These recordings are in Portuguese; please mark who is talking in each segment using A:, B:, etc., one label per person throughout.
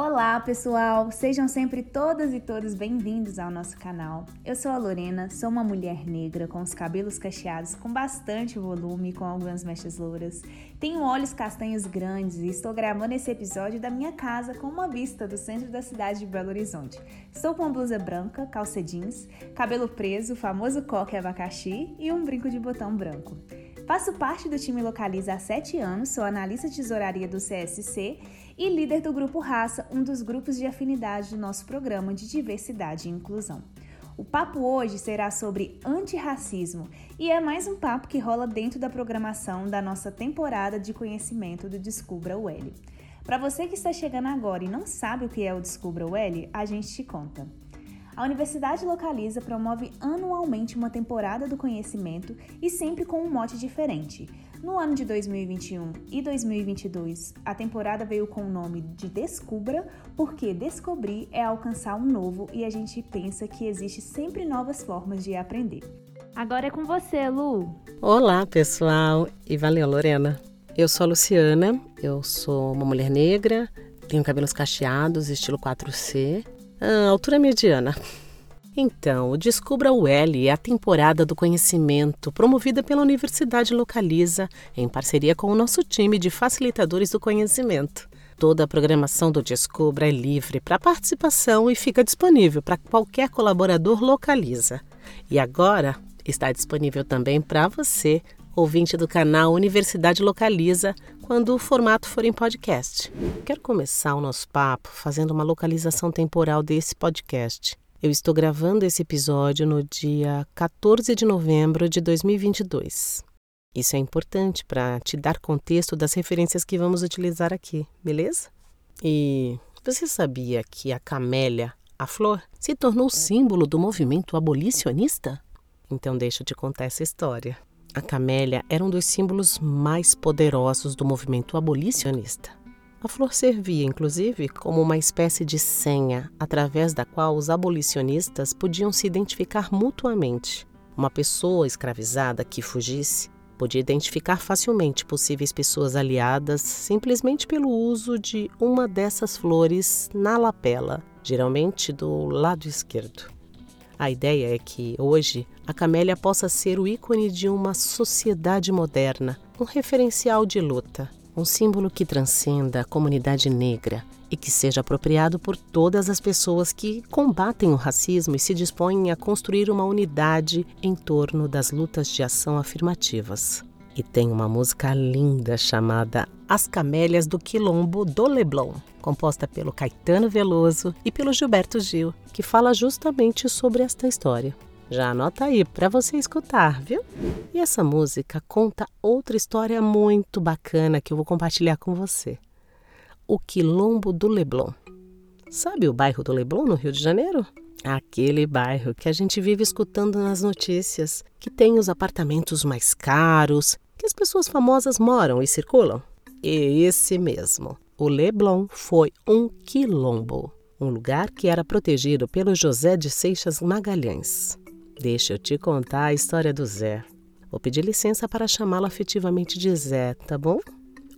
A: Olá, pessoal! Sejam sempre todas e todos bem-vindos ao nosso canal. Eu sou a Lorena, sou uma mulher negra com os cabelos cacheados com bastante volume, com algumas mechas louras. Tenho olhos castanhos grandes e estou gravando esse episódio da minha casa com uma vista do centro da cidade de Belo Horizonte. Estou com blusa branca, calça jeans, cabelo preso, famoso coque abacaxi e um brinco de botão branco. Faço parte do time Localiza há 7 anos, sou analista de tesouraria do CSC e líder do Grupo Raça, um dos grupos de afinidade do nosso programa de diversidade e inclusão. O papo hoje será sobre antirracismo e é mais um papo que rola dentro da programação da nossa temporada de conhecimento do Descubra o L. Para você que está chegando agora e não sabe o que é o Descubra o L, a gente te conta. A Universidade Localiza promove anualmente uma temporada do conhecimento e sempre com um mote diferente. No ano de 2021 e 2022, a temporada veio com o nome de Descubra, porque descobrir é alcançar um novo e a gente pensa que existe sempre novas formas de aprender. Agora é com você, Lu.
B: Olá, pessoal, e valeu, Lorena. Eu sou a Luciana, eu sou uma mulher negra, tenho cabelos cacheados, estilo 4C, ah, altura mediana. Então, Descubra o L é a temporada do conhecimento promovida pela Universidade Localiza em parceria com o nosso time de facilitadores do conhecimento. Toda a programação do Descubra é livre para participação e fica disponível para qualquer colaborador Localiza. E agora está disponível também para você, ouvinte do canal Universidade Localiza, quando o formato for em podcast. Quero começar o nosso papo fazendo uma localização temporal desse podcast. Eu estou gravando esse episódio no dia 14 de novembro de 2022. Isso é importante para te dar contexto das referências que vamos utilizar aqui, beleza? E você sabia que a camélia, a flor, se tornou símbolo do movimento abolicionista? Então deixa eu te contar essa história. A camélia era um dos símbolos mais poderosos do movimento abolicionista. A flor servia, inclusive, como uma espécie de senha através da qual os abolicionistas podiam se identificar mutuamente. Uma pessoa escravizada que fugisse podia identificar facilmente possíveis pessoas aliadas simplesmente pelo uso de uma dessas flores na lapela, geralmente do lado esquerdo. A ideia é que, hoje, a camélia possa ser o ícone de uma sociedade moderna, um referencial de luta, um símbolo que transcenda a comunidade negra e que seja apropriado por todas as pessoas que combatem o racismo e se dispõem a construir uma unidade em torno das lutas de ação afirmativas. E tem uma música linda chamada As Camélias do Quilombo do Leblon, composta pelo Caetano Veloso e pelo Gilberto Gil, que fala justamente sobre esta história. Já anota aí para você escutar, viu? E essa música conta outra história muito bacana que eu vou compartilhar com você. O Quilombo do Leblon. Sabe o bairro do Leblon, no Rio de Janeiro? Aquele bairro que a gente vive escutando nas notícias, que tem os apartamentos mais caros, que as pessoas famosas moram e circulam. E esse mesmo. O Leblon foi um quilombo, um lugar que era protegido pelo José de Seixas Magalhães. Deixa eu te contar a história do Zé. Vou pedir licença para chamá-lo afetivamente de Zé, tá bom?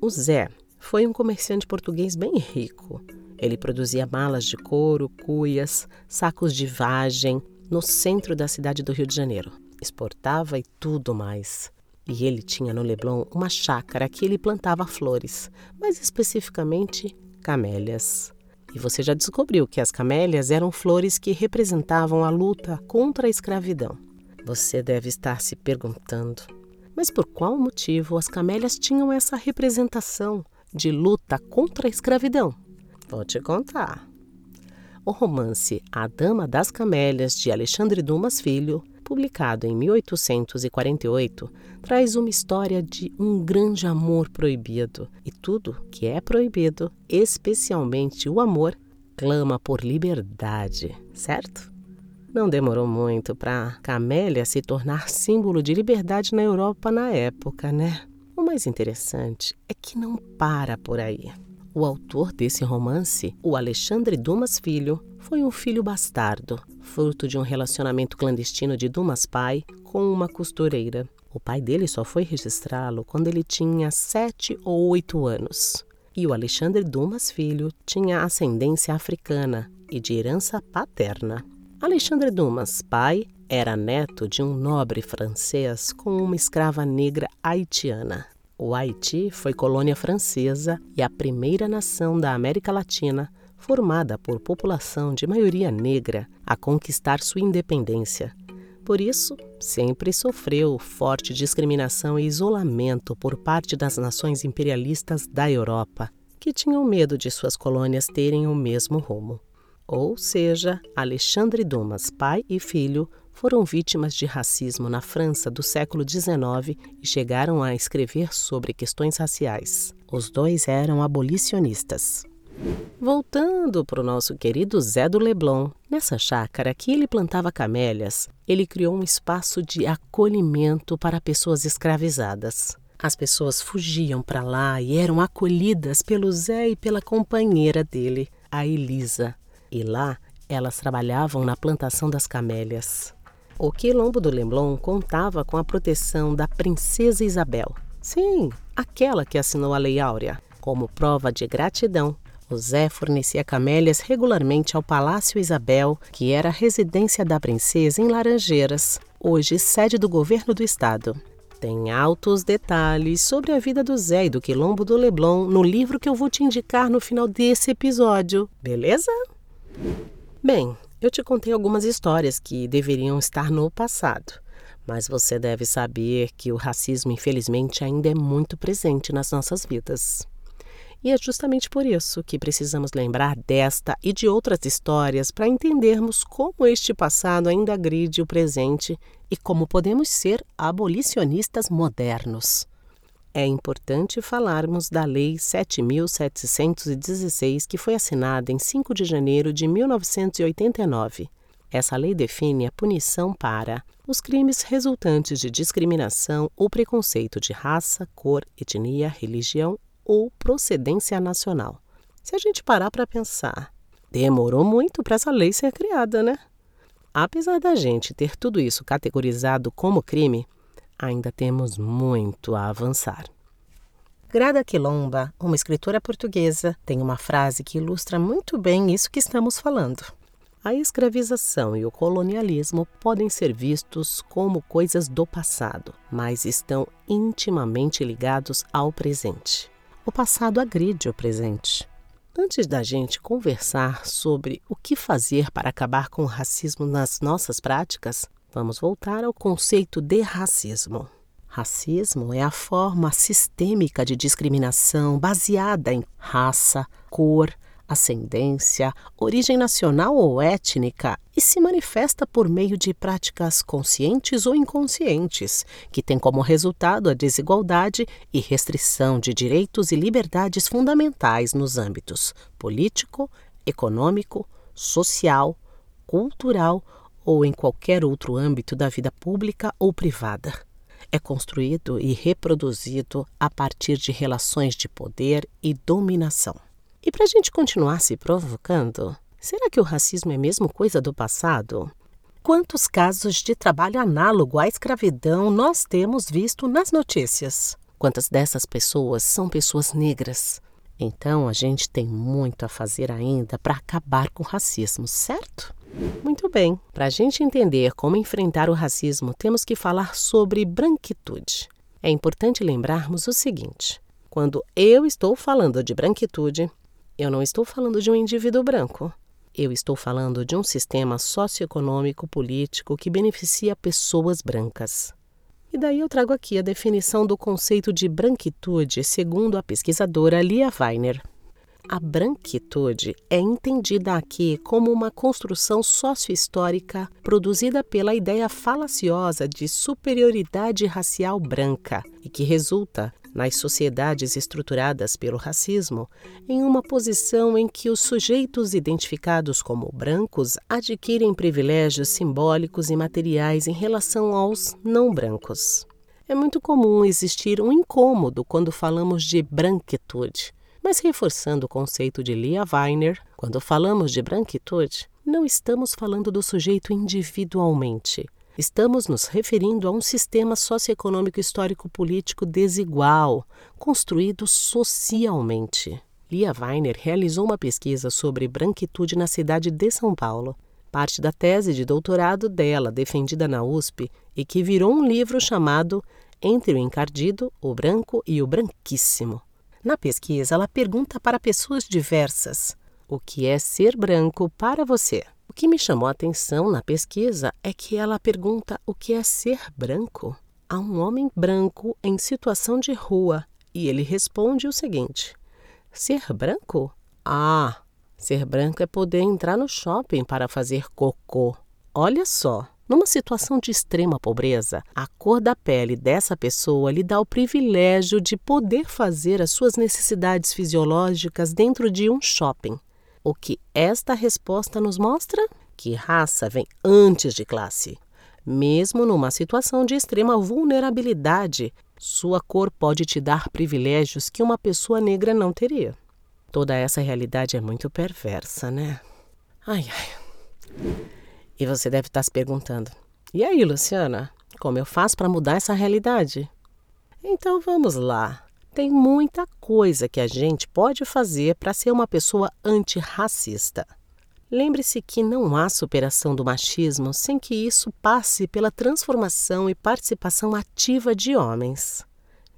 B: O Zé foi um comerciante português bem rico. Ele produzia malas de couro, cuias, sacos de vagem no centro da cidade do Rio de Janeiro. Exportava e tudo mais. E ele tinha no Leblon uma chácara que ele plantava flores, mais especificamente camélias. E você já descobriu que as camélias eram flores que representavam a luta contra a escravidão. Você deve estar se perguntando: mas por qual motivo as camélias tinham essa representação de luta contra a escravidão? Vou te contar. O romance A Dama das Camélias, de Alexandre Dumas Filho, publicado em 1848, traz uma história de um grande amor proibido. E tudo que é proibido, especialmente o amor, clama por liberdade, certo? Não demorou muito para Camélia se tornar símbolo de liberdade na Europa na época, né? O mais interessante é que não para por aí. O autor desse romance, o Alexandre Dumas Filho, foi um filho bastardo, fruto de um relacionamento clandestino de Dumas pai com uma costureira. O pai dele só foi registrá-lo quando ele tinha sete ou oito anos. E o Alexandre Dumas Filho tinha ascendência africana e de herança paterna. Alexandre Dumas, pai, era neto de um nobre francês com uma escrava negra haitiana. O Haiti foi colônia francesa e a primeira nação da América Latina formada por população de maioria negra a conquistar sua independência. Por isso, sempre sofreu forte discriminação e isolamento por parte das nações imperialistas da Europa, que tinham medo de suas colônias terem o mesmo rumo. Ou seja, Alexandre Dumas, pai e filho, foram vítimas de racismo na França do século XIX e chegaram a escrever sobre questões raciais. Os dois eram abolicionistas. Voltando para o nosso querido Zé do Leblon, nessa chácara que ele plantava camélias, ele criou um espaço de acolhimento para pessoas escravizadas. As pessoas fugiam para lá e eram acolhidas pelo Zé e pela companheira dele, a Elisa. E lá elas trabalhavam na plantação das camélias. O quilombo do Leblon contava com a proteção da princesa Isabel. Sim, aquela que assinou a Lei Áurea. Como prova de gratidão, o Zé fornecia camélias regularmente ao Palácio Isabel, que era a residência da princesa em Laranjeiras, hoje sede do governo do estado. Tem altos detalhes sobre a vida do Zé e do Quilombo do Leblon no livro que eu vou te indicar no final desse episódio, beleza? Bem, eu te contei algumas histórias que deveriam estar no passado, mas você deve saber que o racismo, infelizmente, ainda é muito presente nas nossas vidas. E é justamente por isso que precisamos lembrar desta e de outras histórias para entendermos como este passado ainda agride o presente e como podemos ser abolicionistas modernos. É importante falarmos da Lei 7.716, que foi assinada em 5 de janeiro de 1989. Essa lei define a punição para os crimes resultantes de discriminação ou preconceito de raça, cor, etnia, religião ou procedência nacional. Se a gente parar para pensar, demorou muito para essa lei ser criada, né? Apesar da gente ter tudo isso categorizado como crime, ainda temos muito a avançar. Grada Quilomba, uma escritora portuguesa, tem uma frase que ilustra muito bem isso que estamos falando. A escravização e o colonialismo podem ser vistos como coisas do passado, mas estão intimamente ligados ao presente o passado agride o presente. Antes da gente conversar sobre o que fazer para acabar com o racismo nas nossas práticas, vamos voltar ao conceito de racismo. Racismo é a forma sistêmica de discriminação baseada em raça, cor, ascendência, origem nacional ou étnica e se manifesta por meio de práticas conscientes ou inconscientes, que têm como resultado a desigualdade e restrição de direitos e liberdades fundamentais nos âmbitos político, econômico, social, cultural ou em qualquer outro âmbito da vida pública ou privada. É construído e reproduzido a partir de relações de poder e dominação. E para a gente continuar se provocando, será que o racismo é mesmo coisa do passado? Quantos casos de trabalho análogo à escravidão nós temos visto nas notícias? Quantas dessas pessoas são pessoas negras? Então a gente tem muito a fazer ainda para acabar com o racismo, certo? Muito bem, para a gente entender como enfrentar o racismo, temos que falar sobre branquitude. É importante lembrarmos o seguinte: quando eu estou falando de branquitude, eu não estou falando de um indivíduo branco. Eu estou falando de um sistema socioeconômico político que beneficia pessoas brancas. E daí eu trago aqui a definição do conceito de branquitude segundo a pesquisadora Lia Weiner. A branquitude é entendida aqui como uma construção sociohistórica produzida pela ideia falaciosa de superioridade racial branca e que resulta nas sociedades estruturadas pelo racismo, em uma posição em que os sujeitos identificados como brancos adquirem privilégios simbólicos e materiais em relação aos não brancos. É muito comum existir um incômodo quando falamos de branquitude, mas reforçando o conceito de Lia Weiner, quando falamos de branquitude, não estamos falando do sujeito individualmente, estamos nos referindo a um sistema socioeconômico histórico-político desigual, construído socialmente. Lia Weiner realizou uma pesquisa sobre branquitude na cidade de São Paulo. Parte da tese de doutorado dela, defendida na USP, e que virou um livro chamado Entre o Encardido, o Branco e o Branquíssimo. Na pesquisa, ela pergunta para pessoas diversas: o que é ser branco para você? O que me chamou a atenção na pesquisa é que ela pergunta o que é ser branco a um homem branco em situação de rua e ele responde o seguinte: Ser branco? Ah, ser branco é poder entrar no shopping para fazer cocô. Olha só, numa situação de extrema pobreza, a cor da pele dessa pessoa lhe dá o privilégio de poder fazer as suas necessidades fisiológicas dentro de um shopping. O que esta resposta nos mostra? Que raça vem antes de classe. Mesmo numa situação de extrema vulnerabilidade, sua cor pode te dar privilégios que uma pessoa negra não teria. Toda essa realidade é muito perversa, né? Ai, ai. E você deve estar se perguntando: e aí, Luciana? Como eu faço para mudar essa realidade? Então vamos lá. Tem muita coisa que a gente pode fazer para ser uma pessoa antirracista. Lembre-se que não há superação do machismo sem que isso passe pela transformação e participação ativa de homens.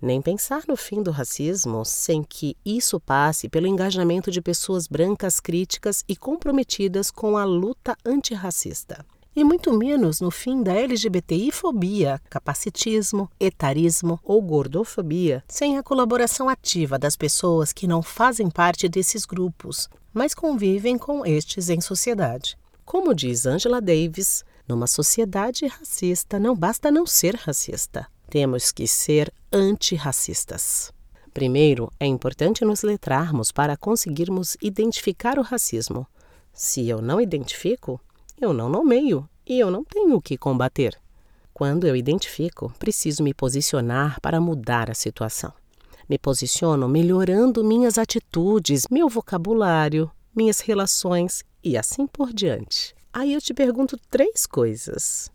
B: Nem pensar no fim do racismo sem que isso passe pelo engajamento de pessoas brancas críticas e comprometidas com a luta antirracista. E muito menos no fim da LGBTI-fobia, capacitismo, etarismo ou gordofobia, sem a colaboração ativa das pessoas que não fazem parte desses grupos, mas convivem com estes em sociedade. Como diz Angela Davis, numa sociedade racista não basta não ser racista, temos que ser antirracistas. Primeiro, é importante nos letrarmos para conseguirmos identificar o racismo. Se eu não identifico, eu não nomeio e eu não tenho o que combater. Quando eu identifico, preciso me posicionar para mudar a situação. Me posiciono melhorando minhas atitudes, meu vocabulário, minhas relações e assim por diante. Aí eu te pergunto três coisas.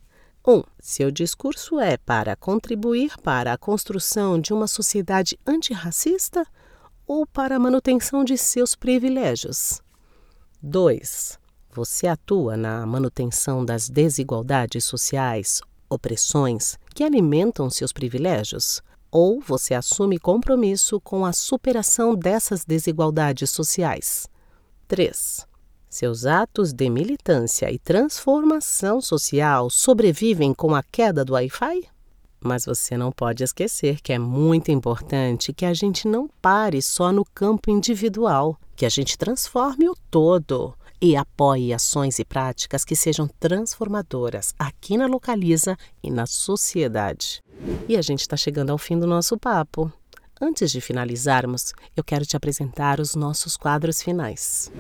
B: Um, seu discurso é para contribuir para a construção de uma sociedade antirracista ou para a manutenção de seus privilégios? 2. Você atua na manutenção das desigualdades sociais, opressões que alimentam seus privilégios? ou você assume compromisso com a superação dessas desigualdades sociais. 3. Seus atos de militância e transformação social sobrevivem com a queda do Wi-Fi? Mas você não pode esquecer que é muito importante que a gente não pare só no campo individual, que a gente transforme o todo e apoie ações e práticas que sejam transformadoras aqui na Localiza e na sociedade. E a gente está chegando ao fim do nosso papo. Antes de finalizarmos, eu quero te apresentar os nossos quadros finais.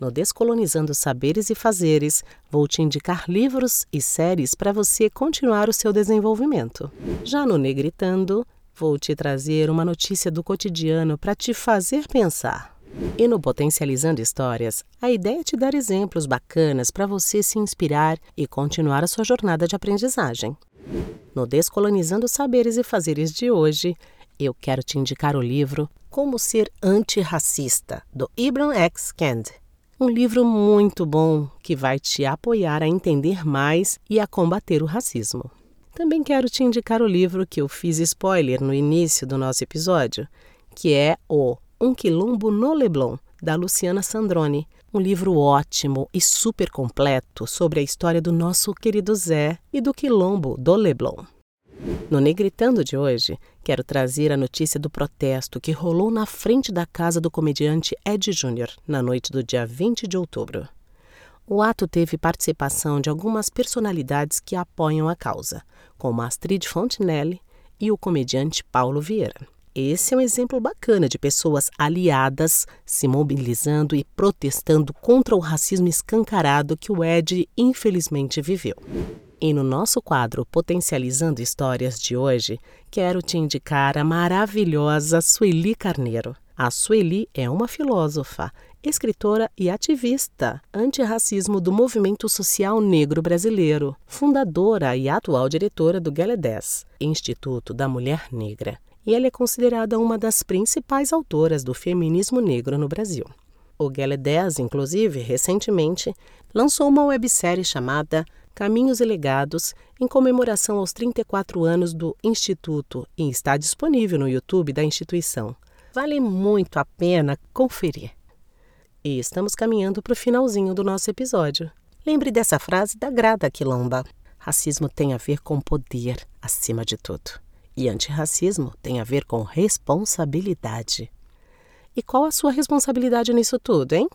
B: No Descolonizando Saberes e Fazeres, vou te indicar livros e séries para você continuar o seu desenvolvimento. Já no Negritando, vou te trazer uma notícia do cotidiano para te fazer pensar. E no Potencializando Histórias, a ideia é te dar exemplos bacanas para você se inspirar e continuar a sua jornada de aprendizagem. No Descolonizando Saberes e Fazeres de hoje, eu quero te indicar o livro Como Ser Antirracista, do Ibram X. Kendi. Um livro muito bom que vai te apoiar a entender mais e a combater o racismo. Também quero te indicar o livro que eu fiz spoiler no início do nosso episódio, que é o um Quilombo no Leblon, da Luciana Sandrone. Um livro ótimo e super completo sobre a história do nosso querido Zé e do Quilombo do Leblon. No Negritando de hoje, quero trazer a notícia do protesto que rolou na frente da casa do comediante Ed Júnior na noite do dia 20 de outubro. O ato teve participação de algumas personalidades que apoiam a causa, como Astrid Fontenelle e o comediante Paulo Vieira. Esse é um exemplo bacana de pessoas aliadas se mobilizando e protestando contra o racismo escancarado que o Ed infelizmente viveu. E no nosso quadro Potencializando Histórias de hoje, quero te indicar a maravilhosa Sueli Carneiro. A Sueli é uma filósofa, escritora e ativista antirracismo do movimento social negro brasileiro, fundadora e atual diretora do GALE10, Instituto da Mulher Negra. E ela é considerada uma das principais autoras do feminismo negro no Brasil. O GALE10, inclusive, recentemente, lançou uma websérie chamada Caminhos e Legados, em comemoração aos 34 anos do Instituto, e está disponível no YouTube da instituição. Vale muito a pena conferir. E estamos caminhando para o finalzinho do nosso episódio. Lembre dessa frase da Grada Quilomba: racismo tem a ver com poder acima de tudo, e antirracismo tem a ver com responsabilidade. E qual a sua responsabilidade nisso tudo, hein?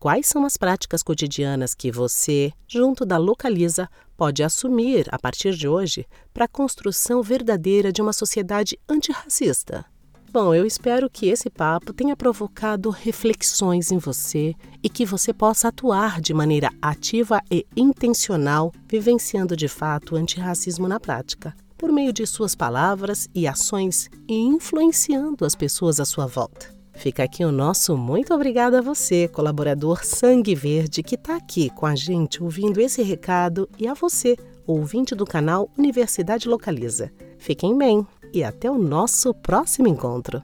B: Quais são as práticas cotidianas que você, junto da Localiza, pode assumir a partir de hoje para a construção verdadeira de uma sociedade antirracista? Bom, eu espero que esse papo tenha provocado reflexões em você e que você possa atuar de maneira ativa e intencional, vivenciando de fato o antirracismo na prática, por meio de suas palavras e ações e influenciando as pessoas à sua volta. Fica aqui o nosso muito obrigado a você, colaborador Sangue Verde, que está aqui com a gente ouvindo esse recado, e a você, ouvinte do canal Universidade Localiza. Fiquem bem! e até o nosso próximo encontro.